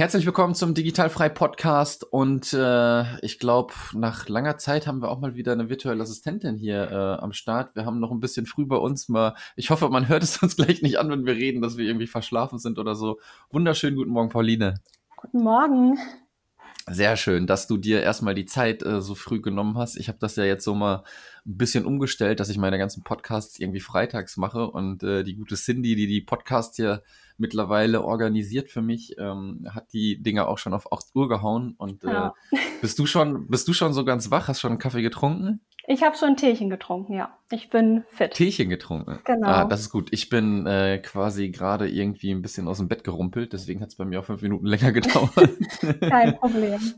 Herzlich willkommen zum Digitalfrei Podcast und äh, ich glaube, nach langer Zeit haben wir auch mal wieder eine virtuelle Assistentin hier äh, am Start. Wir haben noch ein bisschen früh bei uns mal. Ich hoffe, man hört es uns gleich nicht an, wenn wir reden, dass wir irgendwie verschlafen sind oder so. Wunderschönen guten Morgen, Pauline. Guten Morgen. Sehr schön, dass du dir erstmal die Zeit äh, so früh genommen hast. Ich habe das ja jetzt so mal ein bisschen umgestellt, dass ich meine ganzen Podcasts irgendwie freitags mache und äh, die gute Cindy, die die Podcasts hier mittlerweile organisiert für mich, ähm, hat die Dinger auch schon auf 8 Uhr gehauen. Und äh, ja. bist du schon, bist du schon so ganz wach? Hast schon einen Kaffee getrunken? Ich habe schon ein Teechen getrunken, ja. Ich bin fit. Teechen getrunken. Genau. Ah, das ist gut. Ich bin äh, quasi gerade irgendwie ein bisschen aus dem Bett gerumpelt, deswegen hat es bei mir auch fünf Minuten länger gedauert. Kein Problem.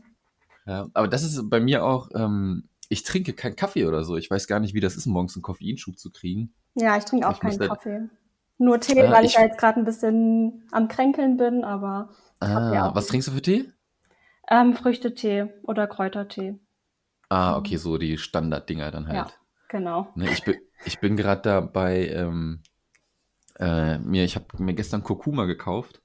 Ja, aber das ist bei mir auch, ähm, ich trinke keinen Kaffee oder so. Ich weiß gar nicht, wie das ist, morgens einen Koffeinschub zu kriegen. Ja, ich trinke auch ich keinen Kaffee. Nur Tee, äh, weil ich, ich jetzt gerade ein bisschen am Kränkeln bin, aber. Ah, was trinkst du für Tee? Ähm, Früchtetee oder Kräutertee. Ah, okay, so die Standarddinger dann halt. Ja, genau. Ne, ich bin, ich bin gerade dabei, ähm, äh, mir, ich habe mir gestern Kurkuma gekauft.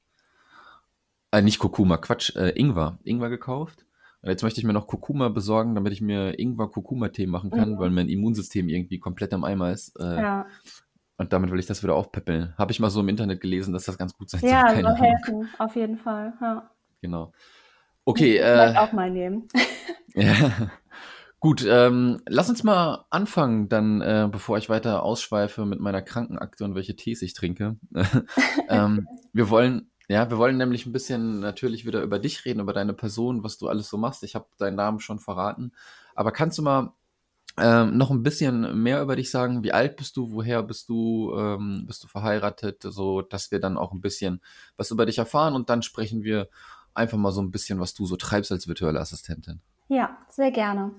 Äh, nicht Kurkuma, Quatsch, äh, Ingwer. Ingwer gekauft. Und jetzt möchte ich mir noch Kurkuma besorgen, damit ich mir Ingwer-Kurkuma-Tee machen kann, mhm. weil mein Immunsystem irgendwie komplett am Eimer ist. Äh, ja. Und damit will ich das wieder aufpäppeln. Habe ich mal so im Internet gelesen, dass das ganz gut sein soll. Ja, soll helfen, auf jeden Fall. Ja. Genau. Okay. Äh, auch mal nehmen. ja. Gut, ähm, lass uns mal anfangen, dann, äh, bevor ich weiter ausschweife mit meiner Krankenakte und welche Tees ich trinke. ähm, wir wollen, ja, wir wollen nämlich ein bisschen natürlich wieder über dich reden, über deine Person, was du alles so machst. Ich habe deinen Namen schon verraten. Aber kannst du mal ähm, noch ein bisschen mehr über dich sagen. Wie alt bist du? Woher bist du? Ähm, bist du verheiratet? So, dass wir dann auch ein bisschen was über dich erfahren und dann sprechen wir einfach mal so ein bisschen, was du so treibst als virtuelle Assistentin. Ja, sehr gerne.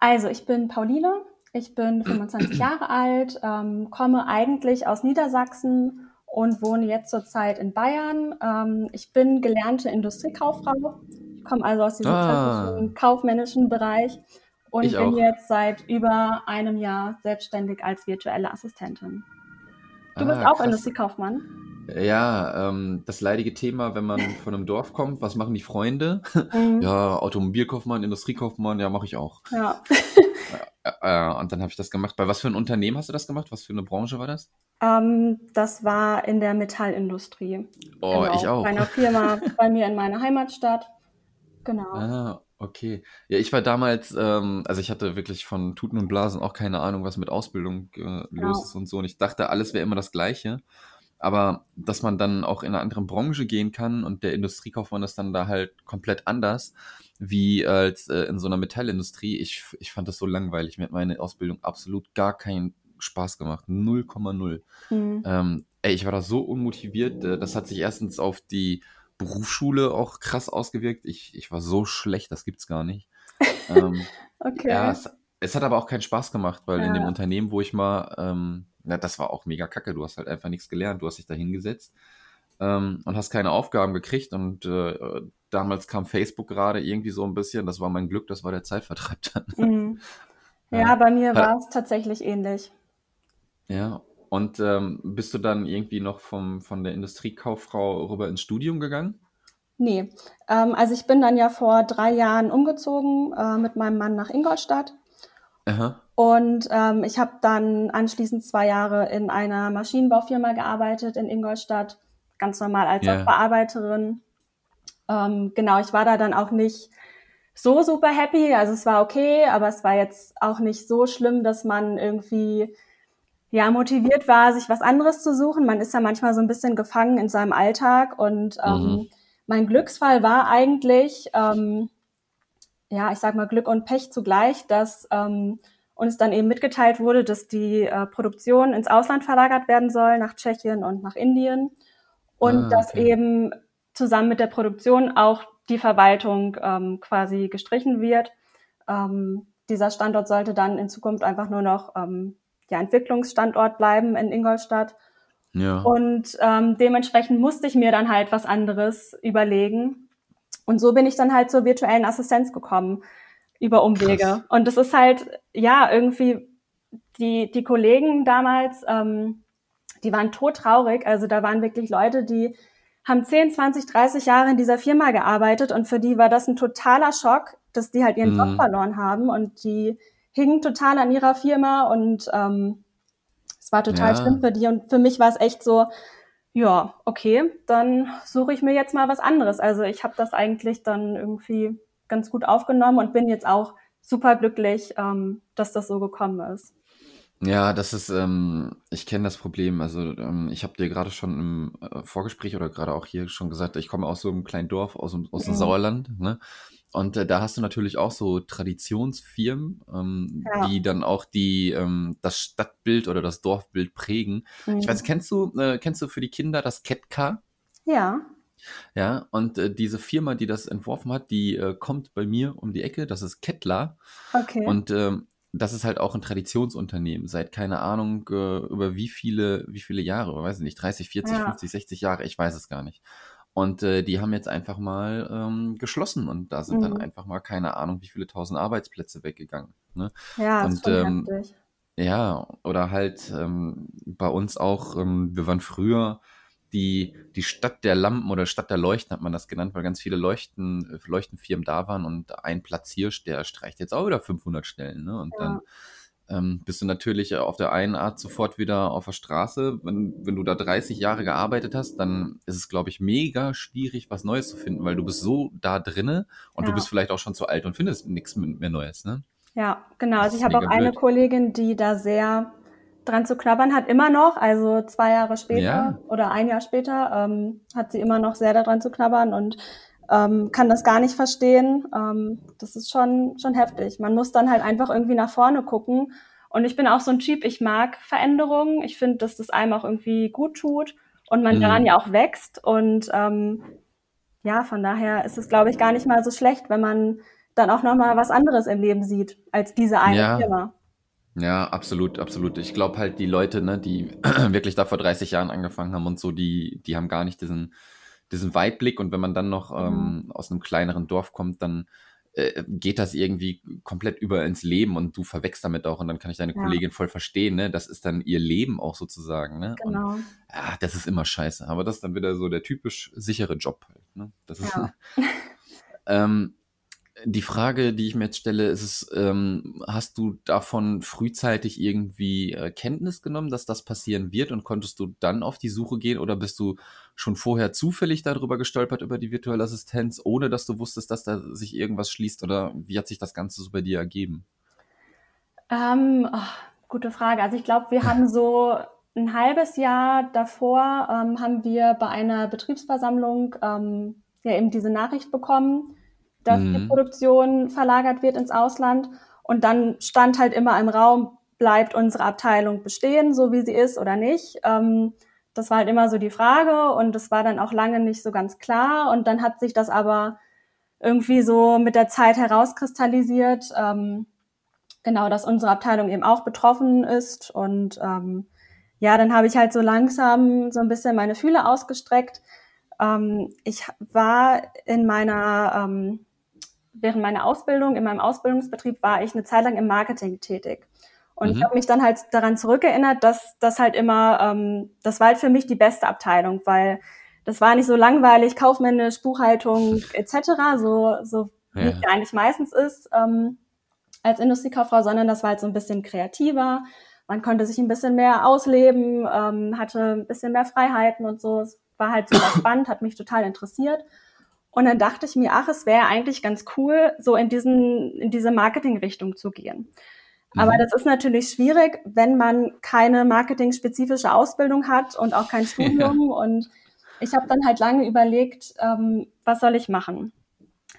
Also, ich bin Pauline. Ich bin 25 Jahre alt, ähm, komme eigentlich aus Niedersachsen und wohne jetzt zurzeit in Bayern. Ähm, ich bin gelernte Industriekauffrau. Ich komme also aus diesem ah. klassischen kaufmännischen Bereich und ich bin auch. jetzt seit über einem Jahr selbstständig als virtuelle Assistentin. Du ah, bist auch krass. Industriekaufmann. Ja, ähm, das leidige Thema, wenn man von einem Dorf kommt, was machen die Freunde? Mhm. Ja, Automobilkaufmann, Industriekaufmann, ja, mache ich auch. Ja. äh, äh, und dann habe ich das gemacht. Bei was für ein Unternehmen hast du das gemacht? Was für eine Branche war das? Ähm, das war in der Metallindustrie. Oh, genau. ich auch. Bei einer Firma bei mir in meiner Heimatstadt. Genau. Ah, Okay. Ja, ich war damals, ähm, also ich hatte wirklich von Tuten und Blasen auch keine Ahnung, was mit Ausbildung äh, los genau. ist und so. Und ich dachte, alles wäre immer das Gleiche. Aber dass man dann auch in eine andere Branche gehen kann und der Industriekaufmann ist dann da halt komplett anders, wie als äh, in so einer Metallindustrie. Ich, ich fand das so langweilig. Mir hat meine Ausbildung absolut gar keinen Spaß gemacht. 0,0. Mhm. Ähm, ey, ich war da so unmotiviert. Äh, das hat sich erstens auf die Berufsschule auch krass ausgewirkt. Ich, ich war so schlecht, das gibt's gar nicht. ähm, okay. Ja, es, es, hat aber auch keinen Spaß gemacht, weil ja. in dem Unternehmen, wo ich mal, ähm, na, das war auch mega kacke. Du hast halt einfach nichts gelernt. Du hast dich da hingesetzt ähm, und hast keine Aufgaben gekriegt. Und äh, damals kam Facebook gerade irgendwie so ein bisschen. Das war mein Glück, das war der Zeitvertreib dann. Mhm. Ja, bei mir war es tatsächlich ähnlich. Ja, und ähm, bist du dann irgendwie noch vom, von der Industriekauffrau rüber ins Studium gegangen? Nee, ähm, also ich bin dann ja vor drei Jahren umgezogen äh, mit meinem Mann nach Ingolstadt. Aha. Und ähm, ich habe dann anschließend zwei Jahre in einer Maschinenbaufirma gearbeitet in Ingolstadt, ganz normal als yeah. Sachbearbeiterin. Ähm, genau, ich war da dann auch nicht so super happy. Also es war okay, aber es war jetzt auch nicht so schlimm, dass man irgendwie ja, motiviert war, sich was anderes zu suchen. Man ist ja manchmal so ein bisschen gefangen in seinem Alltag und ähm, mhm. mein Glücksfall war eigentlich, ähm, ja, ich sag mal Glück und Pech zugleich, dass ähm, uns dann eben mitgeteilt wurde, dass die äh, Produktion ins Ausland verlagert werden soll, nach Tschechien und nach Indien und ah, dass eben zusammen mit der Produktion auch die Verwaltung ähm, quasi gestrichen wird. Ähm, dieser Standort sollte dann in Zukunft einfach nur noch ähm, ja, Entwicklungsstandort bleiben in Ingolstadt. Ja. Und ähm, dementsprechend musste ich mir dann halt was anderes überlegen. Und so bin ich dann halt zur virtuellen Assistenz gekommen über Umwege. Krass. Und das ist halt, ja, irgendwie die, die Kollegen damals, ähm, die waren todtraurig. Also da waren wirklich Leute, die haben 10, 20, 30 Jahre in dieser Firma gearbeitet und für die war das ein totaler Schock, dass die halt ihren mhm. Job verloren haben und die hingen total an ihrer Firma und ähm, es war total ja. schlimm für die und für mich war es echt so, ja, okay, dann suche ich mir jetzt mal was anderes. Also ich habe das eigentlich dann irgendwie ganz gut aufgenommen und bin jetzt auch super glücklich, ähm, dass das so gekommen ist. Ja, das ist, ähm, ich kenne das Problem. Also ähm, ich habe dir gerade schon im äh, Vorgespräch oder gerade auch hier schon gesagt, ich komme aus so einem kleinen Dorf, aus, aus dem mhm. Sauerland. Ne? Und äh, da hast du natürlich auch so Traditionsfirmen, ähm, ja. die dann auch die ähm, das Stadtbild oder das Dorfbild prägen. Mhm. Ich weiß, kennst du äh, kennst du für die Kinder das Ketka? Ja. Ja, und äh, diese Firma, die das entworfen hat, die äh, kommt bei mir um die Ecke. Das ist Kettler. Okay. Und ähm, das ist halt auch ein Traditionsunternehmen, seit keine Ahnung äh, über wie viele, wie viele Jahre, weiß ich nicht, 30, 40, ja. 50, 60 Jahre, ich weiß es gar nicht. Und äh, die haben jetzt einfach mal ähm, geschlossen und da sind mhm. dann einfach mal keine Ahnung, wie viele tausend Arbeitsplätze weggegangen. Ne? Ja, und, ähm, ja, oder halt ähm, bei uns auch, ähm, wir waren früher die, die Stadt der Lampen oder Stadt der Leuchten hat man das genannt, weil ganz viele Leuchten, Leuchtenfirmen da waren und ein Platzhirsch, der streicht jetzt auch wieder 500 Stellen. Ne? Und ja. dann ähm, bist du natürlich auf der einen Art sofort wieder auf der Straße. Wenn, wenn du da 30 Jahre gearbeitet hast, dann ist es, glaube ich, mega schwierig, was Neues zu finden, weil du bist so da drinne und ja. du bist vielleicht auch schon zu alt und findest nichts mehr Neues. Ne? Ja, genau. Also ich habe auch eine Kollegin, die da sehr dran zu knabbern hat, immer noch, also zwei Jahre später ja. oder ein Jahr später, ähm, hat sie immer noch sehr daran zu knabbern und ähm, kann das gar nicht verstehen. Ähm, das ist schon, schon heftig. Man muss dann halt einfach irgendwie nach vorne gucken. Und ich bin auch so ein Typ, ich mag Veränderungen. Ich finde, dass das einem auch irgendwie gut tut und man mhm. daran ja auch wächst. Und ähm, ja, von daher ist es, glaube ich, gar nicht mal so schlecht, wenn man dann auch nochmal was anderes im Leben sieht als diese eine ja. Firma. Ja, absolut, absolut. Ich glaube halt, die Leute, ne, die wirklich da vor 30 Jahren angefangen haben und so, die, die haben gar nicht diesen, diesen Weitblick. Und wenn man dann noch ähm, mhm. aus einem kleineren Dorf kommt, dann äh, geht das irgendwie komplett über ins Leben und du verwechselst damit auch. Und dann kann ich deine ja. Kollegin voll verstehen, ne? Das ist dann ihr Leben auch sozusagen, ne? Genau. Und, ja, das ist immer scheiße. Aber das ist dann wieder so der typisch sichere Job halt, ne? Das ist. Ja. ähm, die Frage, die ich mir jetzt stelle, ist es, ähm, hast du davon frühzeitig irgendwie äh, Kenntnis genommen, dass das passieren wird und konntest du dann auf die Suche gehen oder bist du schon vorher zufällig darüber gestolpert über die virtuelle Assistenz, ohne dass du wusstest, dass da sich irgendwas schließt oder wie hat sich das Ganze so bei dir ergeben? Ähm, oh, gute Frage. Also ich glaube, wir haben so ein halbes Jahr davor ähm, haben wir bei einer Betriebsversammlung ähm, ja eben diese Nachricht bekommen dass mhm. die Produktion verlagert wird ins Ausland. Und dann stand halt immer im Raum, bleibt unsere Abteilung bestehen, so wie sie ist oder nicht. Ähm, das war halt immer so die Frage und das war dann auch lange nicht so ganz klar. Und dann hat sich das aber irgendwie so mit der Zeit herauskristallisiert, ähm, genau, dass unsere Abteilung eben auch betroffen ist. Und ähm, ja, dann habe ich halt so langsam so ein bisschen meine Fühle ausgestreckt. Ähm, ich war in meiner ähm, während meiner Ausbildung, in meinem Ausbildungsbetrieb, war ich eine Zeit lang im Marketing tätig. Und mhm. ich habe mich dann halt daran zurückerinnert, dass das halt immer, ähm, das war halt für mich die beste Abteilung, weil das war nicht so langweilig, kaufmännisch, Buchhaltung etc., so, so ja. wie es eigentlich meistens ist ähm, als Industriekauffrau, sondern das war halt so ein bisschen kreativer. Man konnte sich ein bisschen mehr ausleben, ähm, hatte ein bisschen mehr Freiheiten und so. Es war halt super spannend, hat mich total interessiert. Und dann dachte ich mir, ach, es wäre eigentlich ganz cool, so in diesen, in diese Marketing-Richtung zu gehen. Mhm. Aber das ist natürlich schwierig, wenn man keine marketing-spezifische Ausbildung hat und auch kein Studium. Ja. Und ich habe dann halt lange überlegt, ähm, was soll ich machen?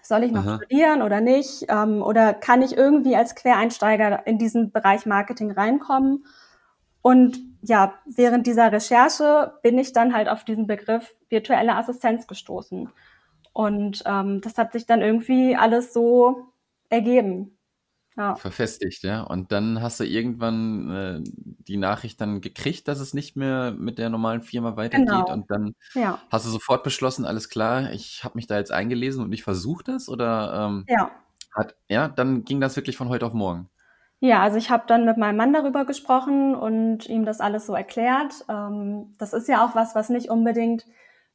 Soll ich noch Aha. studieren oder nicht? Ähm, oder kann ich irgendwie als Quereinsteiger in diesen Bereich Marketing reinkommen? Und ja, während dieser Recherche bin ich dann halt auf diesen Begriff virtuelle Assistenz gestoßen. Und ähm, das hat sich dann irgendwie alles so ergeben. Ja. verfestigt, ja. Und dann hast du irgendwann äh, die Nachricht dann gekriegt, dass es nicht mehr mit der normalen Firma weitergeht. Genau. Und dann ja. hast du sofort beschlossen, alles klar, ich habe mich da jetzt eingelesen und ich versuche das? Oder ähm, ja. Hat, ja, dann ging das wirklich von heute auf morgen. Ja, also ich habe dann mit meinem Mann darüber gesprochen und ihm das alles so erklärt. Ähm, das ist ja auch was, was nicht unbedingt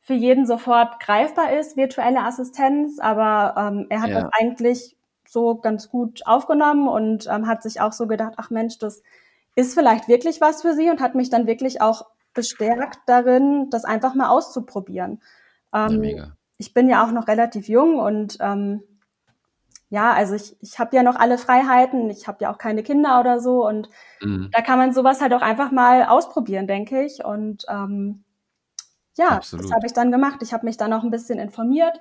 für jeden sofort greifbar ist, virtuelle Assistenz, aber ähm, er hat ja. das eigentlich so ganz gut aufgenommen und ähm, hat sich auch so gedacht, ach Mensch, das ist vielleicht wirklich was für sie und hat mich dann wirklich auch bestärkt darin, das einfach mal auszuprobieren. Ähm, ja, ich bin ja auch noch relativ jung und ähm, ja, also ich, ich habe ja noch alle Freiheiten, ich habe ja auch keine Kinder oder so und mhm. da kann man sowas halt auch einfach mal ausprobieren, denke ich. Und ähm, ja, Absolut. das habe ich dann gemacht. Ich habe mich dann auch ein bisschen informiert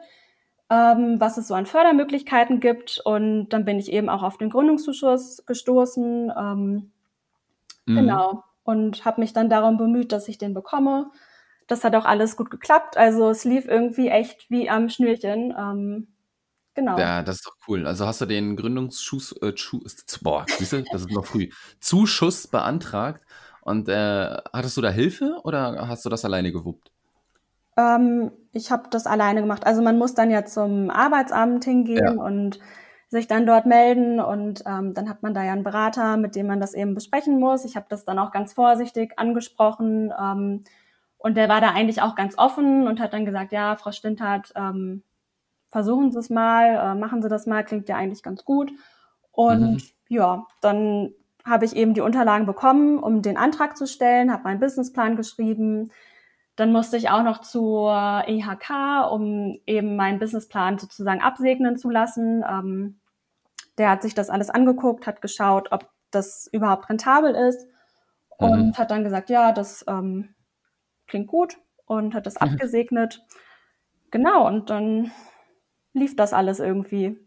ähm, was es so an Fördermöglichkeiten gibt. Und dann bin ich eben auch auf den Gründungszuschuss gestoßen. Ähm, mhm. Genau. Und habe mich dann darum bemüht, dass ich den bekomme. Das hat auch alles gut geklappt. Also es lief irgendwie echt wie am Schnürchen. Ähm, genau. Ja, das ist doch cool. Also hast du den Gründungsschuss, äh, boah, siehst du, das ist noch früh, Zuschuss beantragt. Und äh, hattest du da Hilfe oder hast du das alleine gewuppt? Ähm, ich habe das alleine gemacht. Also man muss dann ja zum Arbeitsamt hingehen ja. und sich dann dort melden und ähm, dann hat man da ja einen Berater, mit dem man das eben besprechen muss. Ich habe das dann auch ganz vorsichtig angesprochen ähm, und der war da eigentlich auch ganz offen und hat dann gesagt, ja, Frau Stintert, ähm, versuchen Sie es mal, äh, machen Sie das mal, klingt ja eigentlich ganz gut. Und mhm. ja, dann habe ich eben die Unterlagen bekommen, um den Antrag zu stellen, habe meinen Businessplan geschrieben, dann musste ich auch noch zur EHK, um eben meinen Businessplan sozusagen absegnen zu lassen. Ähm, der hat sich das alles angeguckt, hat geschaut, ob das überhaupt rentabel ist und mhm. hat dann gesagt, ja, das ähm, klingt gut und hat das mhm. abgesegnet. Genau, und dann lief das alles irgendwie.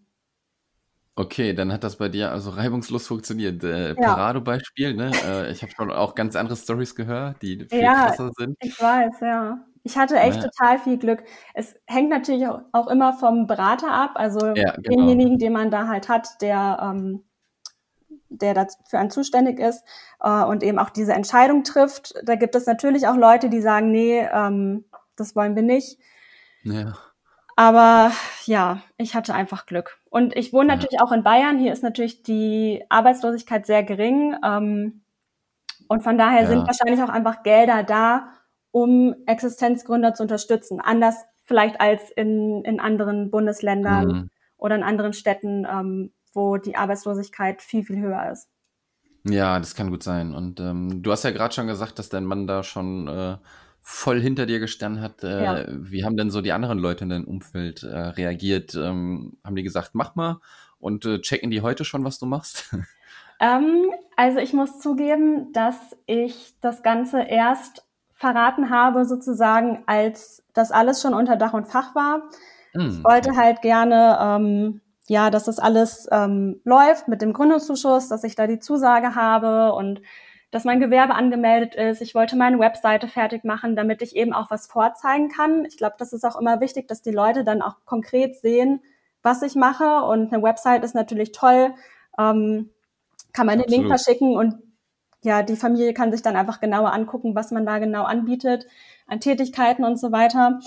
Okay, dann hat das bei dir also reibungslos funktioniert. Äh, Ja. Paradebeispiel, ne? Äh, ich habe schon auch ganz andere Stories gehört, die viel Ja, krasser sind. ich weiß, ja. Ich hatte echt Ne? total viel Glück. Es hängt natürlich auch immer vom Berater ab, also Ja, genau. denjenigen, den man da halt hat, der, ähm, der dafür einen zuständig ist äh, und eben auch diese Entscheidung trifft. Da gibt es natürlich auch Leute, die sagen, nee, ähm, das wollen wir nicht. Ja. Aber ja, ich hatte einfach Glück. Und ich wohne ja. natürlich auch in Bayern. Hier ist natürlich die Arbeitslosigkeit sehr gering. Ähm, und von daher ja. sind wahrscheinlich auch einfach Gelder da, um Existenzgründer zu unterstützen. Anders vielleicht als in, in anderen Bundesländern mhm. oder in anderen Städten, ähm, wo die Arbeitslosigkeit viel, viel höher ist. Ja, das kann gut sein. Und ähm, du hast ja gerade schon gesagt, dass dein Mann da schon äh, voll hinter dir gestanden hat. Äh, ja. Wie haben denn so die anderen Leute in deinem Umfeld äh, reagiert? Ähm, haben die gesagt, mach mal und äh, checken die heute schon, was du machst? Ähm, also ich muss zugeben, dass ich das Ganze erst verraten habe, sozusagen, als das alles schon unter Dach und Fach war. Mm, ich wollte halt gerne, ähm, ja, dass das alles ähm, läuft mit dem Gründungszuschuss, dass ich da die Zusage habe und dass mein Gewerbe angemeldet ist. Ich wollte meine Webseite fertig machen, damit ich eben auch was vorzeigen kann. Ich glaube, das ist auch immer wichtig, dass die Leute dann auch konkret sehen, was ich mache. Und eine Website ist natürlich toll. Ähm, kann man den Link verschicken und ja, die Familie kann sich dann einfach genauer angucken, was man da genau anbietet an Tätigkeiten und so weiter.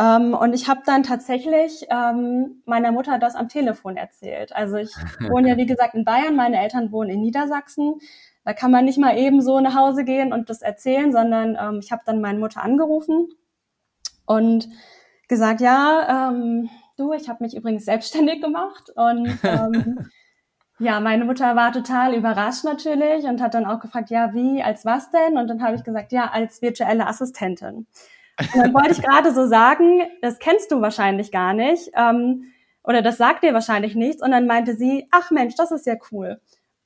Ähm, und ich habe dann tatsächlich ähm, meiner Mutter das am Telefon erzählt. Also ich wohne ja, wie gesagt, in Bayern, meine Eltern wohnen in Niedersachsen. Da kann man nicht mal eben so nach Hause gehen und das erzählen, sondern ähm, ich habe dann meine Mutter angerufen und gesagt, ja, ähm, du, ich habe mich übrigens selbstständig gemacht und ähm, ja, meine Mutter war total überrascht natürlich und hat dann auch gefragt, ja, wie, als was denn? Und dann habe ich gesagt, ja, als virtuelle Assistentin. Und dann wollte ich gerade so sagen, das kennst du wahrscheinlich gar nicht ähm, oder das sagt dir wahrscheinlich nichts. Und dann meinte sie, ach Mensch, das ist ja cool.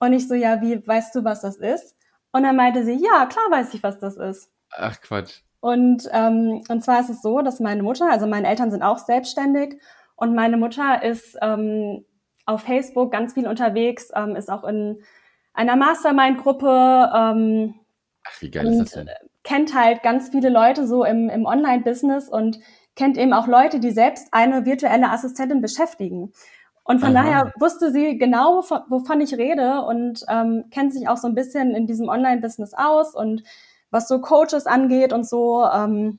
Und ich so, ja, wie weißt du, was das ist? Und dann meinte sie, ja, klar weiß ich, was das ist. Ach Quatsch. Und, ähm, und zwar ist es so, dass meine Mutter, also meine Eltern sind auch selbstständig und meine Mutter ist ähm, auf Facebook ganz viel unterwegs, ähm, ist auch in einer Mastermind-Gruppe. Ähm, Ach, wie geil ist das denn? Kennt halt ganz viele Leute so im, im Online-Business und kennt eben auch Leute, die selbst eine virtuelle Assistentin beschäftigen. Und von Aha. daher wusste sie genau, wovon ich rede und ähm, kennt sich auch so ein bisschen in diesem Online-Business aus und was so Coaches angeht und so. Ähm,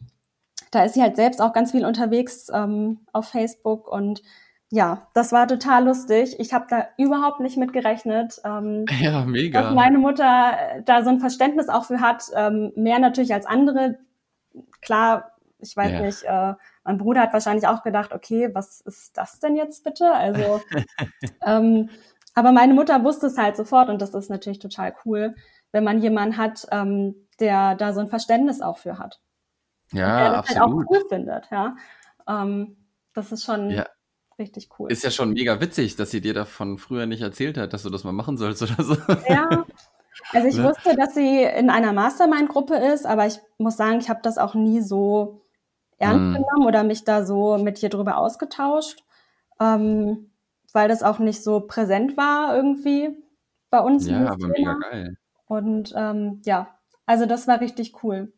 da ist sie halt selbst auch ganz viel unterwegs ähm, auf Facebook und ja, das war total lustig. Ich habe da überhaupt nicht mit gerechnet. Ähm, ja, mega. Dass meine Mutter da so ein Verständnis auch für hat, ähm, mehr natürlich als andere. Klar, ich weiß ja. nicht, äh, mein Bruder hat wahrscheinlich auch gedacht, okay, was ist das denn jetzt bitte? Also, ähm, aber meine Mutter wusste es halt sofort und das ist natürlich total cool, wenn man jemanden hat, ähm, der da so ein Verständnis auch für hat. Ja, und der das absolut. halt auch cool findet, ja. Ähm, das ist schon ja. richtig cool. Ist ja schon mega witzig, dass sie dir davon früher nicht erzählt hat, dass du das mal machen sollst oder so. Ja. Also ich ne? wusste, dass sie in einer Mastermind-Gruppe ist, aber ich muss sagen, ich habe das auch nie so ernst mm. genommen oder mich da so mit ihr drüber ausgetauscht, ähm, weil das auch nicht so präsent war irgendwie bei uns. Ja, aber mega geil. Und ähm, ja, also das war richtig cool.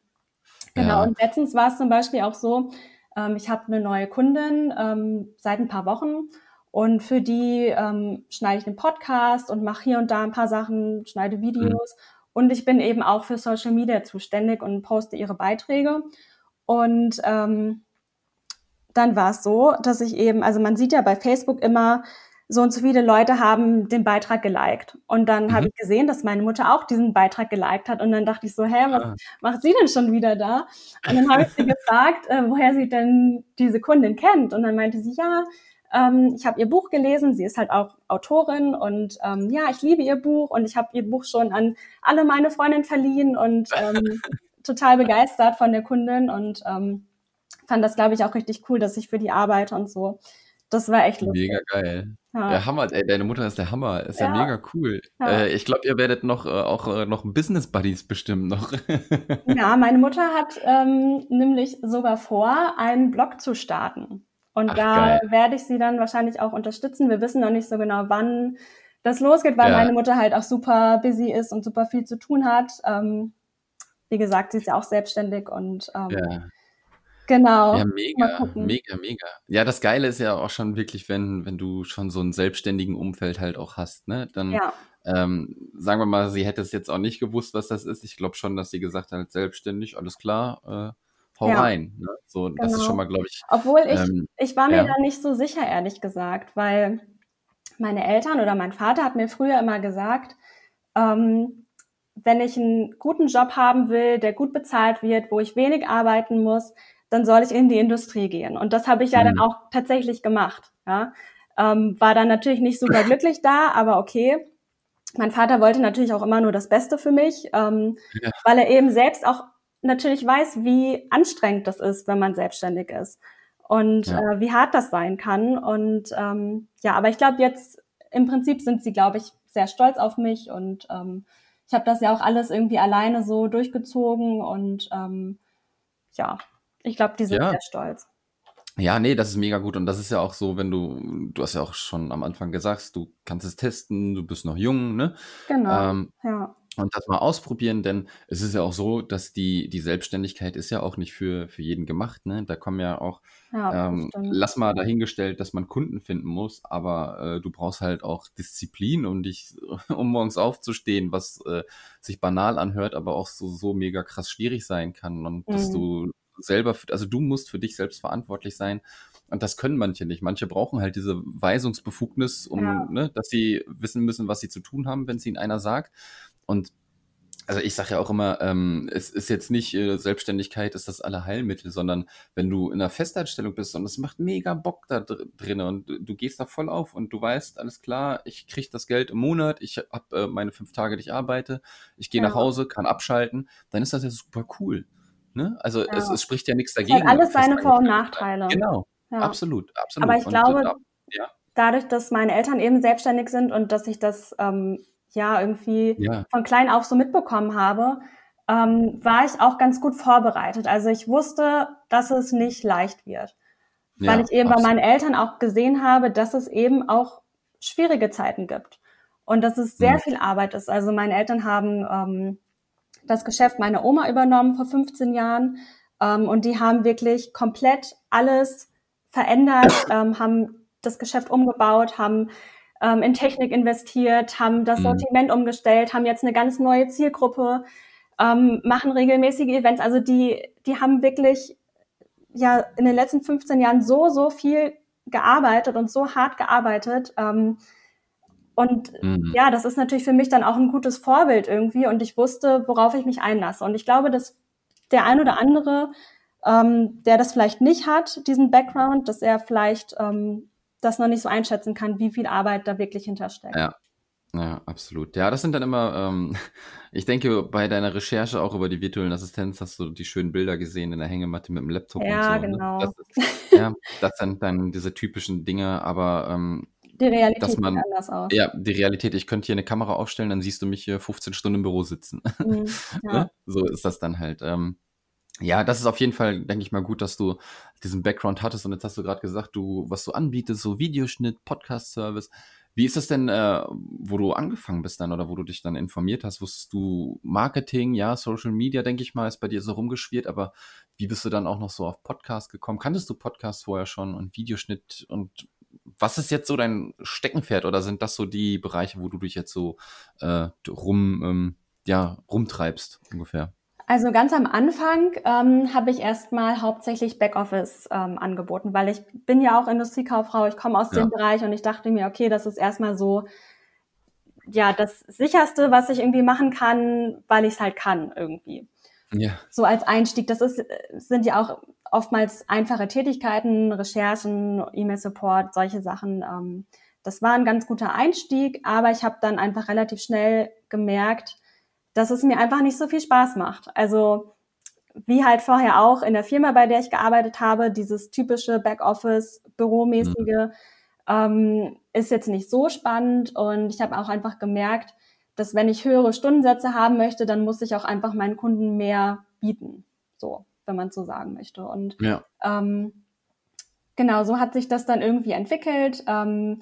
Genau, ja. und letztens war es zum Beispiel auch so, ähm, ich habe eine neue Kundin ähm, seit ein paar Wochen und für die ähm, schneide ich den Podcast und mache hier und da ein paar Sachen, schneide Videos. Mhm. Und ich bin eben auch für Social Media zuständig und poste ihre Beiträge. Und ähm, dann war es so, dass ich eben, also man sieht ja bei Facebook immer, so und so viele Leute haben den Beitrag geliked. Und dann mhm. habe ich gesehen, dass meine Mutter auch diesen Beitrag geliked hat. Und dann dachte ich so, hä, was ah. macht sie denn schon wieder da? Und dann habe ich sie gefragt, äh, woher sie denn diese Kundin kennt. Und dann meinte sie, ja, ähm, ich habe ihr Buch gelesen. Sie ist halt auch Autorin. Und ähm, ja, ich liebe ihr Buch. Und ich habe ihr Buch schon an alle meine Freundinnen verliehen und ähm, total begeistert von der Kundin. Und ähm, fand das, glaube ich, auch richtig cool, dass ich für die arbeite und so. Das war echt lustig. Mega geil. Ja. ja, Hammer, ey, deine Mutter ist der Hammer. Ist ja, ja mega cool. Ja. Äh, ich glaube, ihr werdet noch äh, auch äh, noch Business Buddies bestimmen noch. ja, meine Mutter hat ähm, nämlich sogar vor, einen Blog zu starten. Und Ach, da geil. werde ich sie dann wahrscheinlich auch unterstützen. Wir wissen noch nicht so genau, wann das losgeht, weil meine Mutter halt auch super busy ist und super viel zu tun hat. Ähm, wie gesagt, sie ist ja auch selbstständig und ähm, Genau. Ja, mega, mega, mega. Ja, das Geile ist ja auch schon wirklich, wenn, wenn du schon so einen selbstständigen Umfeld halt auch hast, ne? Dann ja. ähm, sagen wir mal, sie hätte es jetzt auch nicht gewusst, was das ist. Ich glaube schon, dass sie gesagt hat, selbstständig, alles klar, äh, hau ja. rein. Ne? So, genau. das ist schon genau. mal, glaube ich. Obwohl ich, ähm, ich war mir ja. da nicht so sicher, ehrlich gesagt, weil meine Eltern oder mein Vater hat mir früher immer gesagt, ähm, wenn ich einen guten Job haben will, der gut bezahlt wird, wo ich wenig arbeiten muss, dann soll ich in die Industrie gehen. Und das habe ich ja mhm. dann auch tatsächlich gemacht. Ja. Ähm, war dann natürlich nicht super glücklich da, aber okay. Mein Vater wollte natürlich auch immer nur das Beste für mich, ähm, ja. weil er eben selbst auch natürlich weiß, wie anstrengend das ist, wenn man selbstständig ist und ja. äh, wie hart das sein kann. Und ähm, ja, aber ich glaube jetzt im Prinzip sind sie, glaube ich, sehr stolz auf mich und ähm, ich habe das ja auch alles irgendwie alleine so durchgezogen und ähm, ja, ich glaube, die sind ja. sehr stolz. Ja, nee, das ist mega gut. Und das ist ja auch so, wenn du, du hast ja auch schon am Anfang gesagt, du kannst es testen, du bist noch jung, ne? Genau. Ähm, ja. Und das mal ausprobieren, denn es ist ja auch so, dass die, die Selbstständigkeit ist ja auch nicht für, für jeden gemacht, ne? Da kommen ja auch, ja, ähm, lass mal dahingestellt, dass man Kunden finden muss, aber äh, du brauchst halt auch Disziplin, um dich, um morgens aufzustehen, was äh, sich banal anhört, aber auch so, so mega krass schwierig sein kann und mhm. dass du selber, also du musst für dich selbst verantwortlich sein. Und das können manche nicht. Manche brauchen halt diese Weisungsbefugnis, um, ja. ne, dass sie wissen müssen, was sie zu tun haben, wenn es ihnen einer sagt. Und also ich sage ja auch immer, ähm, es ist jetzt nicht äh, Selbstständigkeit ist das alle Heilmittel, sondern wenn du in einer Festanstellung bist und es macht mega Bock da dr drin und du, du, gehst da voll auf und du weißt, alles klar, ich krieg das Geld im Monat, ich habe äh, meine fünf Tage, die ich arbeite, ich gehe ja. nach Hause, kann abschalten, dann ist das ja super cool. Ne? Also ja. es, es, spricht ja nichts dagegen. Es hat alles seine Vor- und Nachteile. Genau, ja. absolut, absolut. Aber ich und, glaube, und, ja. dadurch, dass meine Eltern eben selbstständig sind und dass ich das ähm, ja irgendwie ja. von klein auf so mitbekommen habe, ähm, war ich auch ganz gut vorbereitet. Also ich wusste, dass es nicht leicht wird. Weil ich eben absolut. bei meinen Eltern auch gesehen habe, dass es eben auch schwierige Zeiten gibt. Und dass es sehr mhm. viel Arbeit ist. Also meine Eltern haben ähm, das Geschäft meiner Oma übernommen vor 15 Jahren. Ähm, und die haben wirklich komplett alles verändert, ähm, haben das Geschäft umgebaut, haben ähm, in Technik investiert, haben das mhm. Sortiment umgestellt, haben jetzt eine ganz neue Zielgruppe, ähm, machen regelmäßige Events. Also die, die haben wirklich ja in den letzten 15 Jahren so, so viel gearbeitet und so hart gearbeitet. Ähm, und mhm. ja, das ist natürlich für mich dann auch ein gutes Vorbild irgendwie. Und ich wusste, worauf ich mich einlasse. Und ich glaube, dass der ein oder andere, ähm, der das vielleicht nicht hat, diesen Background, dass er vielleicht ähm, das noch nicht so einschätzen kann, wie viel Arbeit da wirklich hintersteckt. Ja. Ja, absolut. Ja, das sind dann immer, ähm, ich denke, bei deiner Recherche auch über die virtuellen Assistenz hast du die schönen Bilder gesehen in der Hängematte mit dem Laptop ja, und so. genau. Ne? Das ist, ja, das sind dann diese typischen Dinge, aber ähm, die Realität dass man, sieht anders aus. Ja, die Realität, ich könnte hier eine Kamera aufstellen, dann siehst du mich hier 15 Stunden im Büro sitzen. Mhm, ja. Ne? so ist das dann halt. Ähm, ja, das ist auf jeden Fall, denke ich mal, gut, dass du diesen Background hattest und jetzt hast du gerade gesagt, du, was du anbietest, so Videoschnitt, Podcast-Service. Wie ist es denn, äh, wo du angefangen bist dann oder wo du dich dann informiert hast? Wusstest du Marketing, ja, Social Media, denke ich mal, ist bei dir so rumgeschwirrt, aber wie bist du dann auch noch so auf Podcast gekommen? Kanntest du Podcast vorher schon und Videoschnitt und was ist jetzt so dein Steckenpferd oder sind das so die Bereiche, wo du dich jetzt so äh, rum, ähm, ja, rumtreibst ungefähr? Also ganz am Anfang ähm, habe ich erstmal hauptsächlich Backoffice ähm, angeboten, weil ich bin ja auch Industriekauffrau, ich komme aus ja. dem Bereich und ich dachte mir, okay, das ist erstmal so ja das sicherste, was ich irgendwie machen kann, weil ich es halt kann irgendwie. Ja. So als Einstieg. Das ist, sind ja auch oftmals einfache Tätigkeiten, Recherchen, E-Mail-Support, solche Sachen. Ähm, das war ein ganz guter Einstieg, aber ich habe dann einfach relativ schnell gemerkt, dass es mir einfach nicht so viel Spaß macht. Also wie halt vorher auch in der Firma, bei der ich gearbeitet habe, dieses typische Backoffice, Büromäßige, mhm. ähm, ist jetzt nicht so spannend. Und ich habe auch einfach gemerkt, dass wenn ich höhere Stundensätze haben möchte, dann muss ich auch einfach meinen Kunden mehr bieten. So, wenn man so sagen möchte. Und ja. ähm, genau, so hat sich das dann irgendwie entwickelt. Ähm,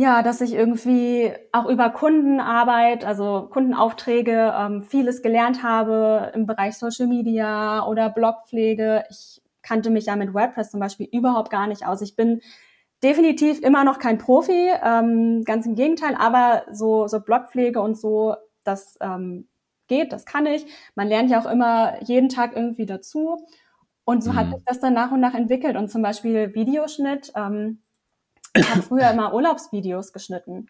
ja, dass ich irgendwie auch über Kundenarbeit, also Kundenaufträge, ähm, vieles gelernt habe im Bereich Social Media oder Blogpflege. Ich kannte mich ja mit WordPress zum Beispiel überhaupt gar nicht aus. Ich bin definitiv immer noch kein Profi, ähm, ganz im Gegenteil, aber so, so Blogpflege und so, das ähm, geht, das kann ich. Man lernt ja auch immer jeden Tag irgendwie dazu. Und so mhm. hat sich das dann nach und nach entwickelt. Und zum Beispiel Videoschnitt. Ähm, ich habe früher immer Urlaubsvideos geschnitten.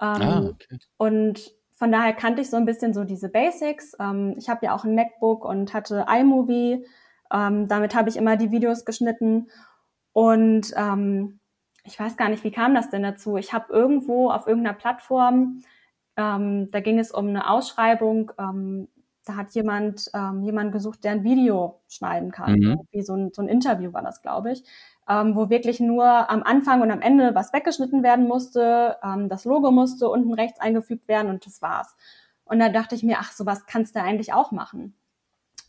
Ähm, ah, okay. Und von daher kannte ich so ein bisschen so diese Basics. Ähm, ich habe ja auch ein MacBook und hatte iMovie. Ähm, damit habe ich immer die Videos geschnitten. Und ähm, ich weiß gar nicht, wie kam das denn dazu? Ich habe irgendwo auf irgendeiner Plattform, ähm, da ging es um eine Ausschreibung, ähm, da hat jemand ähm, jemand gesucht, der ein Video schneiden kann. Mhm. Wie so ein, so ein Interview war das, glaube ich ähm, wo wirklich nur am Anfang und am Ende was weggeschnitten werden musste, ähm, das Logo musste unten rechts eingefügt werden und das war's. Und da dachte ich mir, ach, sowas kannst du eigentlich auch machen.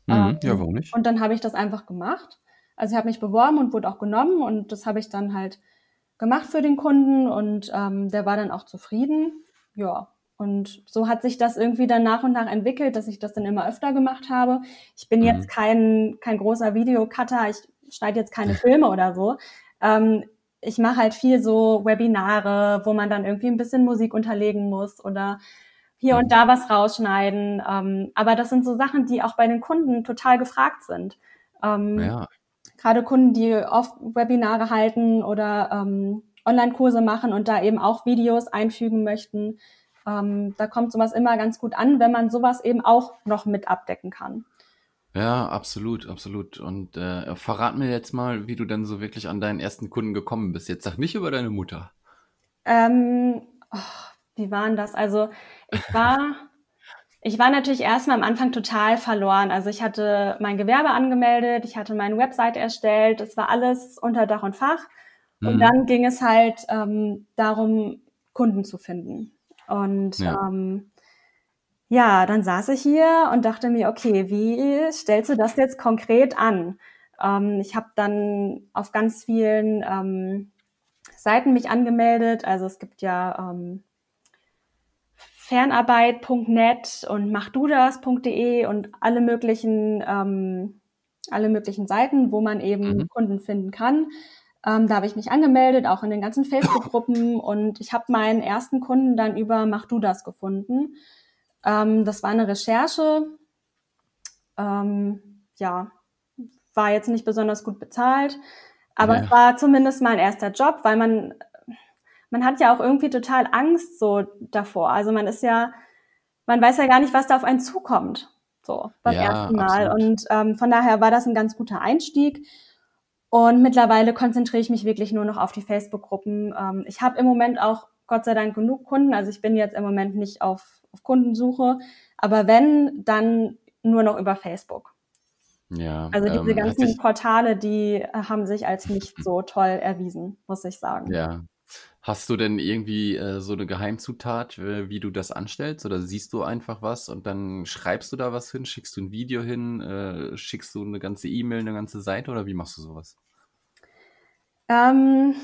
Mhm, ähm, ja, warum nicht? Und dann habe ich das einfach gemacht. Also ich habe mich beworben und wurde auch genommen und das habe ich dann halt gemacht für den Kunden und ähm, der war dann auch zufrieden. Ja, und so hat sich das irgendwie dann nach und nach entwickelt, dass ich das dann immer öfter gemacht habe. Ich bin mhm. jetzt kein, kein großer Videocutter. Ich schneide jetzt keine Filme oder so. Ähm, ich mache halt viel so Webinare, wo man dann irgendwie ein bisschen Musik unterlegen muss oder hier und mhm. da was rausschneiden. Ähm, aber das sind so Sachen, die auch bei den Kunden total gefragt sind. Ähm, ja. Gerade Kunden, die oft Webinare halten oder ähm, Online-Kurse machen und da eben auch Videos einfügen möchten. Ähm, da kommt sowas immer ganz gut an, wenn man sowas eben auch noch mit abdecken kann. Ja, absolut, absolut. Und äh, verrat mir jetzt mal, wie du denn so wirklich an deinen ersten Kunden gekommen bist. Jetzt sag nicht über deine Mutter. Ähm, oh, wie war denn das? Also ich war, ich war natürlich erstmal am Anfang total verloren. Also ich hatte mein Gewerbe angemeldet, ich hatte meine Website erstellt, es war alles unter Dach und Fach. Und mhm. dann ging es halt ähm, darum, Kunden zu finden. Und ja. ähm, ja, dann saß ich hier und dachte mir, okay, wie stellst du das jetzt konkret an? Ähm, ich habe dann auf ganz vielen ähm, Seiten mich angemeldet. Also es gibt ja ähm, fernarbeit.net und machdudas.de und alle möglichen, ähm, alle möglichen Seiten, wo man eben mhm. Kunden finden kann. Ähm, da habe ich mich angemeldet, auch in den ganzen Facebook-Gruppen und ich habe meinen ersten Kunden dann über Mach du das gefunden. Ähm, das war eine Recherche. Ähm, ja, war jetzt nicht besonders gut bezahlt, aber ja. es war zumindest mein erster Job, weil man, man hat ja auch irgendwie total Angst so davor. Also man ist ja, man weiß ja gar nicht, was da auf einen zukommt. So beim ja, ersten Mal. Absolut. Und ähm, von daher war das ein ganz guter Einstieg. Und mittlerweile konzentriere ich mich wirklich nur noch auf die Facebook-Gruppen. Ähm, ich habe im Moment auch Gott sei Dank genug Kunden. Also ich bin jetzt im Moment nicht auf, auf Kundensuche. Aber wenn, dann nur noch über Facebook. Ja, also diese ähm, ganzen Portale, die äh, haben sich als nicht so toll erwiesen, muss ich sagen. Ja. Hast du denn irgendwie äh, so eine Geheimzutat, äh, wie du das anstellst? Oder siehst du einfach was und dann schreibst du da was hin, schickst du ein Video hin, äh, schickst du eine ganze E-Mail, eine ganze Seite oder wie machst du sowas? Ähm,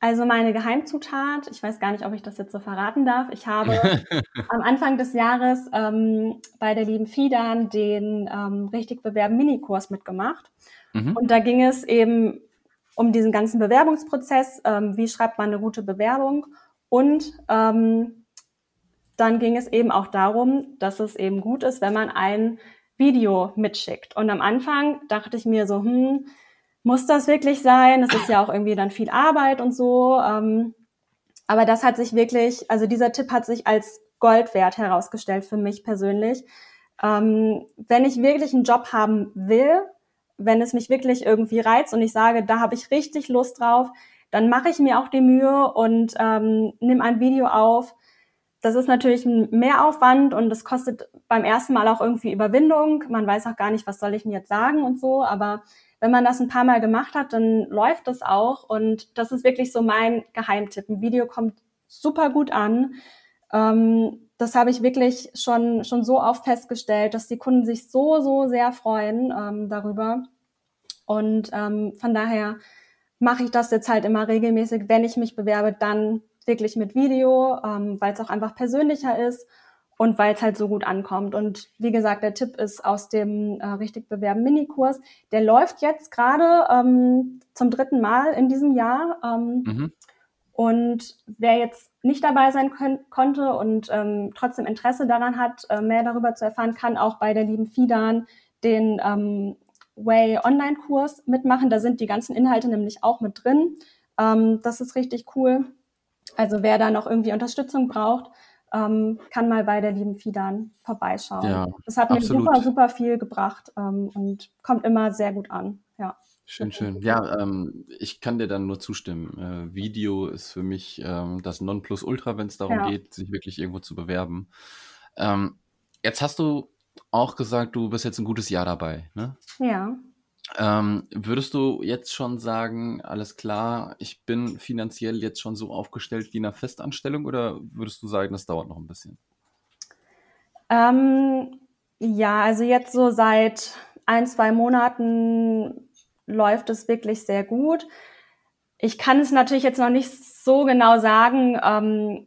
also meine Geheimzutat, ich weiß gar nicht, ob ich das jetzt so verraten darf. Ich habe am Anfang des Jahres ähm, bei der lieben Fidan den ähm, Richtig Bewerben Minikurs mitgemacht. Mhm. Und da ging es eben um diesen ganzen Bewerbungsprozess, ähm, wie schreibt man eine gute Bewerbung. Und ähm, dann ging es eben auch darum, dass es eben gut ist, wenn man ein Video mitschickt. Und am Anfang dachte ich mir so, hm, muss das wirklich sein? Es ist ja auch irgendwie dann viel Arbeit und so. Ähm, aber das hat sich wirklich, also dieser Tipp hat sich als Gold wert herausgestellt für mich persönlich. Ähm, wenn ich wirklich einen Job haben will, wenn es mich wirklich irgendwie reizt und ich sage, da habe ich richtig Lust drauf, dann mache ich mir auch die Mühe und ähm, nehme ein Video auf. Das ist natürlich ein Mehraufwand und das kostet beim ersten Mal auch irgendwie Überwindung. Man weiß auch gar nicht, was soll ich denn jetzt sagen und so, aber wenn man das ein paar Mal gemacht hat, dann läuft das auch. Und das ist wirklich so mein Geheimtipp. Ein Video kommt super gut an. Ähm, das habe ich wirklich schon, schon so oft festgestellt, dass die Kunden sich so, so sehr freuen ähm, darüber. Und ähm, von daher mache ich das jetzt halt immer regelmäßig, wenn ich mich bewerbe, dann wirklich mit Video, ähm, weil es auch einfach persönlicher ist und weil es halt so gut ankommt. Und wie gesagt, der Tipp ist aus dem äh, Richtig Bewerben Minikurs. Der läuft jetzt gerade ähm, zum dritten Mal in diesem Jahr. Ähm, mhm. Und wer jetzt nicht dabei sein können, konnte und ähm, trotzdem Interesse daran hat, äh, mehr darüber zu erfahren, kann auch bei der lieben Fidan den ähm, Way Online-Kurs mitmachen. Da sind die ganzen Inhalte nämlich auch mit drin. Ähm, das ist richtig cool. Also wer da noch irgendwie Unterstützung braucht, ähm, kann mal bei der lieben Fidan vorbeischauen. Ja, das hat absolut. mir super, super viel gebracht ähm, und kommt immer sehr gut an. Ja. Schön, schön. Ja, ähm, ich kann dir dann nur zustimmen. Äh, Video ist für mich ähm, das Nonplusultra, wenn es darum ja. geht, sich wirklich irgendwo zu bewerben. Ähm, jetzt hast du auch gesagt, du bist jetzt ein gutes Jahr dabei. Ne? Ja. Ähm, würdest du jetzt schon sagen, alles klar, ich bin finanziell jetzt schon so aufgestellt wie in einer Festanstellung oder würdest du sagen, das dauert noch ein bisschen? Ähm, ja, also jetzt so seit ein, zwei Monaten läuft es wirklich sehr gut. Ich kann es natürlich jetzt noch nicht so genau sagen. Ähm,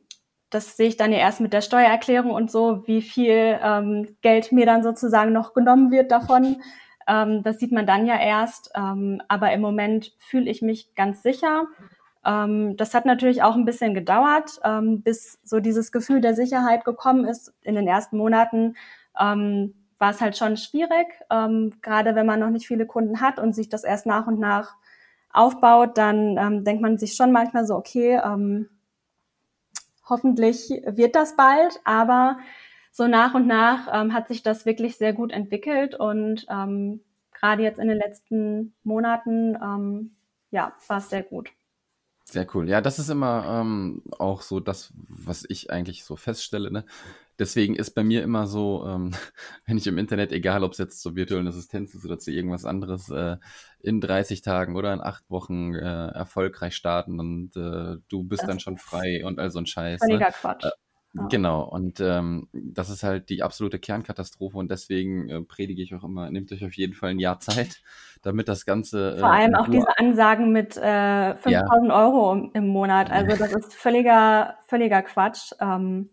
das sehe ich dann ja erst mit der Steuererklärung und so, wie viel ähm, Geld mir dann sozusagen noch genommen wird davon. Ähm, das sieht man dann ja erst. Ähm, aber im Moment fühle ich mich ganz sicher. Ähm, das hat natürlich auch ein bisschen gedauert, ähm, bis so dieses Gefühl der Sicherheit gekommen ist. In den ersten Monaten ähm, war es halt schon schwierig, gerade wenn man noch nicht viele Kunden hat und sich das erst nach und nach aufbaut, dann denkt man sich schon manchmal so, okay, hoffentlich wird das bald, aber so nach und nach ähm, hat sich das wirklich sehr gut entwickelt und ähm, gerade jetzt in den letzten Monaten, ähm, ja, war es sehr gut. Sehr cool. Ja, das ist immer ähm, auch so das, was ich eigentlich so feststelle. Ne? Deswegen ist bei mir immer so, ähm, wenn ich im Internet, egal ob es jetzt zur virtuellen Assistenz ist oder zu irgendwas anderes, äh, in 30 Tagen oder in acht Wochen äh, erfolgreich starten und äh, du bist das dann schon frei und all so ein Scheiß. Ne? Völliger ne? Quatsch. Genau, und ähm, das ist halt die absolute Kernkatastrophe und deswegen äh, predige ich auch immer, nehmt euch auf jeden Fall ein Jahr Zeit, damit das Ganze. Äh, Vor allem auch diese Ansagen mit äh, 5000 ja. Euro im Monat, also das ist völliger, völliger Quatsch. Ähm,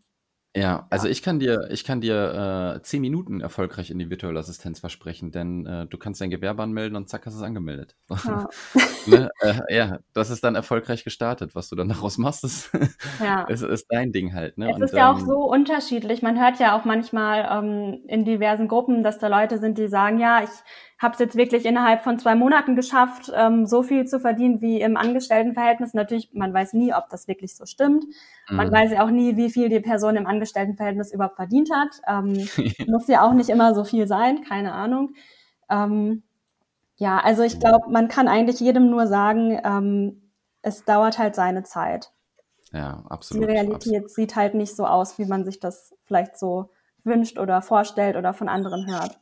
Ja, also ich kann dir, ich kann dir äh, zehn Minuten erfolgreich in die virtuelle Assistenz versprechen, denn äh, du kannst dein Gewerbe anmelden und zack, hast es angemeldet. Ja. ne? äh, ja, das ist dann erfolgreich gestartet. Was du dann daraus machst, ist, ja. ist, ist dein Ding halt. Ne? Es und, ist ja auch ähm, so unterschiedlich. Man hört ja auch manchmal ähm, in diversen Gruppen, dass da Leute sind, die sagen, ja, ich habe es jetzt wirklich innerhalb von zwei Monaten geschafft, ähm, so viel zu verdienen wie im Angestelltenverhältnis. Natürlich, man weiß nie, ob das wirklich so stimmt. Mhm. Man weiß ja auch nie, wie viel die Person im Angestelltenverhältnis überhaupt verdient hat. Ähm, muss ja auch nicht immer so viel sein, keine Ahnung. Ähm, ja, also ich glaube, man kann eigentlich jedem nur sagen, ähm, es dauert halt seine Zeit. Ja, absolut. Die Realität absolut. sieht halt nicht so aus, wie man sich das vielleicht so wünscht oder vorstellt oder von anderen hört.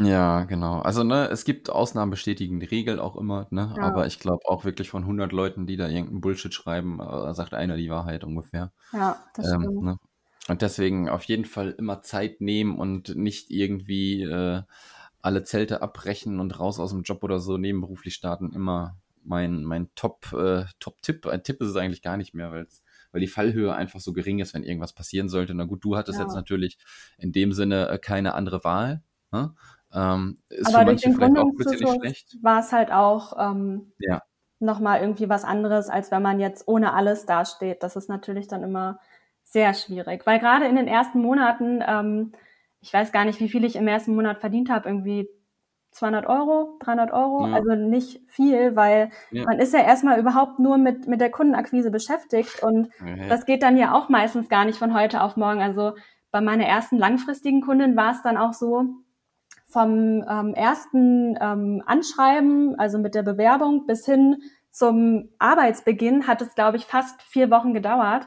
Ja, genau. Also, ne, es gibt Ausnahmen bestätigen die Regel auch immer, ne? Ja. Aber ich glaube auch wirklich von 100 Leuten, die da irgendeinen Bullshit schreiben, äh, sagt einer die Wahrheit ungefähr. Ja, das ähm, stimmt. Ne? Und deswegen auf jeden Fall immer Zeit nehmen und nicht irgendwie äh, alle Zelte abbrechen und raus aus dem Job oder so nebenberuflich starten. Immer mein, mein Top, äh, Top-Tipp. Ein Tipp ist es eigentlich gar nicht mehr, weil's, weil die Fallhöhe einfach so gering ist, wenn irgendwas passieren sollte. Na gut, du hattest ja. jetzt natürlich in dem Sinne äh, keine andere Wahl. Ne? Ähm, ist Aber durch den Gründungszuschuss war es halt auch ähm, ja. nochmal irgendwie was anderes, als wenn man jetzt ohne alles dasteht. Das ist natürlich dann immer sehr schwierig, weil gerade in den ersten Monaten, ähm, ich weiß gar nicht, wie viel ich im ersten Monat verdient habe, irgendwie 200 Euro, 300 Euro, ja. also nicht viel, weil ja. man ist ja erstmal überhaupt nur mit, mit der Kundenakquise beschäftigt und okay. das geht dann ja auch meistens gar nicht von heute auf morgen. Also bei meiner ersten langfristigen Kundin war es dann auch so, vom ähm, ersten ähm, Anschreiben, also mit der Bewerbung, bis hin zum Arbeitsbeginn hat es, glaube ich, fast vier Wochen gedauert.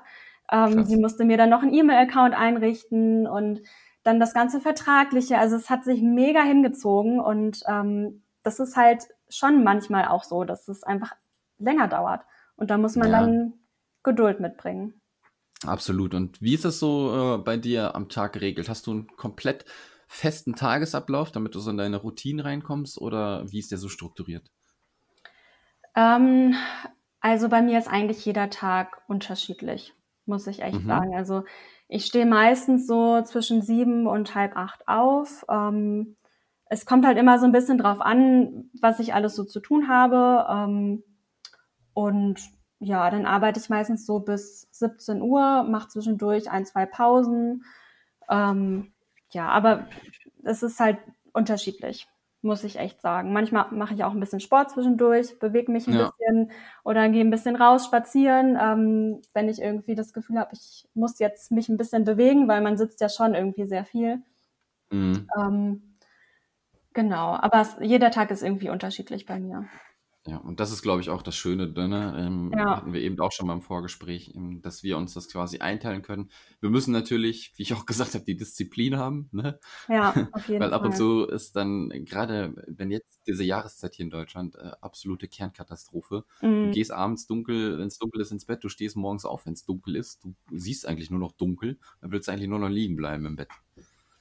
Ähm, sie musste mir dann noch einen E-Mail-Account einrichten und dann das ganze Vertragliche. Also es hat sich mega hingezogen und ähm, das ist halt schon manchmal auch so, dass es einfach länger dauert. Und da muss man ja. dann Geduld mitbringen. Absolut. Und wie ist es so äh, bei dir am Tag geregelt? Hast du ein komplett festen Tagesablauf, damit du so in deine Routine reinkommst oder wie ist der so strukturiert? Ähm, also bei mir ist eigentlich jeder Tag unterschiedlich, muss ich echt mhm. sagen. Also ich stehe meistens so zwischen sieben und halb acht auf. Ähm, es kommt halt immer so ein bisschen drauf an, was ich alles so zu tun habe. Ähm, und ja, dann arbeite ich meistens so bis 17 Uhr, mache zwischendurch ein, zwei Pausen. Ähm, ja, aber es ist halt unterschiedlich, muss ich echt sagen. Manchmal mache ich auch ein bisschen Sport zwischendurch, bewege mich ein ja. bisschen oder gehe ein bisschen raus spazieren, ähm, wenn ich irgendwie das Gefühl habe, ich muss jetzt mich ein bisschen bewegen, weil man sitzt ja schon irgendwie sehr viel. Mhm. Ähm, genau, aber es, jeder Tag ist irgendwie unterschiedlich bei mir. Ja, und das ist, glaube ich, auch das Schöne, ne? Ähm, ja. hatten wir eben auch schon beim Vorgespräch, ähm, dass wir uns das quasi einteilen können. Wir müssen natürlich, wie ich auch gesagt habe, die Disziplin haben, ne? Ja, auf jeden Weil ab und zu ist dann, gerade wenn jetzt diese Jahreszeit hier in Deutschland, äh, absolute Kernkatastrophe. Mhm. Du gehst abends dunkel, wenn es dunkel ist, ins Bett, du stehst morgens auf, wenn es dunkel ist, du siehst eigentlich nur noch dunkel, dann willst du eigentlich nur noch liegen bleiben im Bett.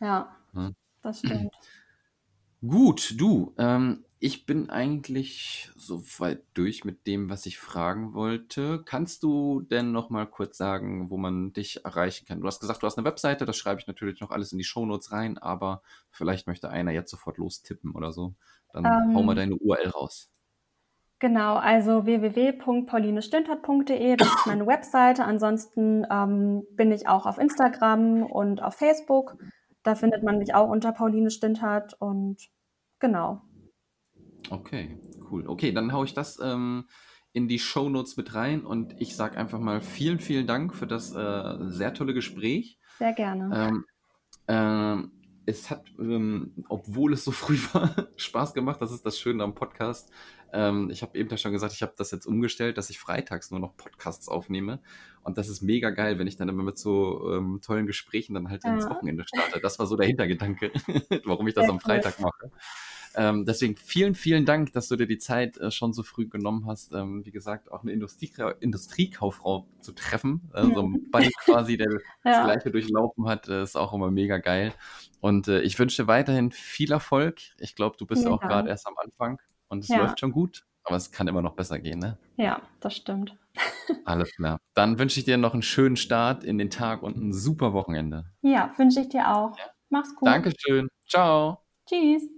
Ja, ja. das stimmt. Gut, du, ähm, ich bin eigentlich soweit durch mit dem, was ich fragen wollte. Kannst du denn noch mal kurz sagen, wo man dich erreichen kann? Du hast gesagt, du hast eine Webseite, das schreibe ich natürlich noch alles in die Shownotes rein, aber vielleicht möchte einer jetzt sofort lostippen oder so. Dann ähm, hau mal deine URL raus. Genau, also www.paulinestintert.de, das ist meine Webseite. Ansonsten ähm, bin ich auch auf Instagram und auf Facebook. Da findet man mich auch unter Pauline Stintert und genau. Okay, cool. Okay, dann haue ich das ähm, in die Shownotes mit rein und ich sage einfach mal vielen, vielen Dank für das äh, sehr tolle Gespräch. Sehr gerne. Ähm, ähm, es hat, ähm, obwohl es so früh war, Spaß gemacht. Das ist das Schöne am Podcast. Ähm, ich habe eben schon gesagt, ich habe das jetzt umgestellt, dass ich freitags nur noch Podcasts aufnehme. Und das ist mega geil, wenn ich dann immer mit so ähm, tollen Gesprächen dann halt ja. ins Wochenende starte. Das war so der Hintergedanke, warum ich das Sehr am Freitag cool. mache. Ähm, deswegen vielen, vielen Dank, dass du dir die Zeit äh, schon so früh genommen hast. Ähm, wie gesagt, auch eine Industrie Industriekauffrau zu treffen. Äh, so ein Buddy quasi, der ja. das Gleiche durchlaufen hat, äh, ist auch immer mega geil. Und äh, ich wünsche dir weiterhin viel Erfolg. Ich glaube, du bist ja auch gerade erst am Anfang und es ja. läuft schon gut, aber es kann immer noch besser gehen, ne? Ja, das stimmt. Alles klar. Dann wünsche ich dir noch einen schönen Start in den Tag und ein super Wochenende. Ja, wünsche ich dir auch. Mach's gut. Dankeschön. Ciao. Tschüss.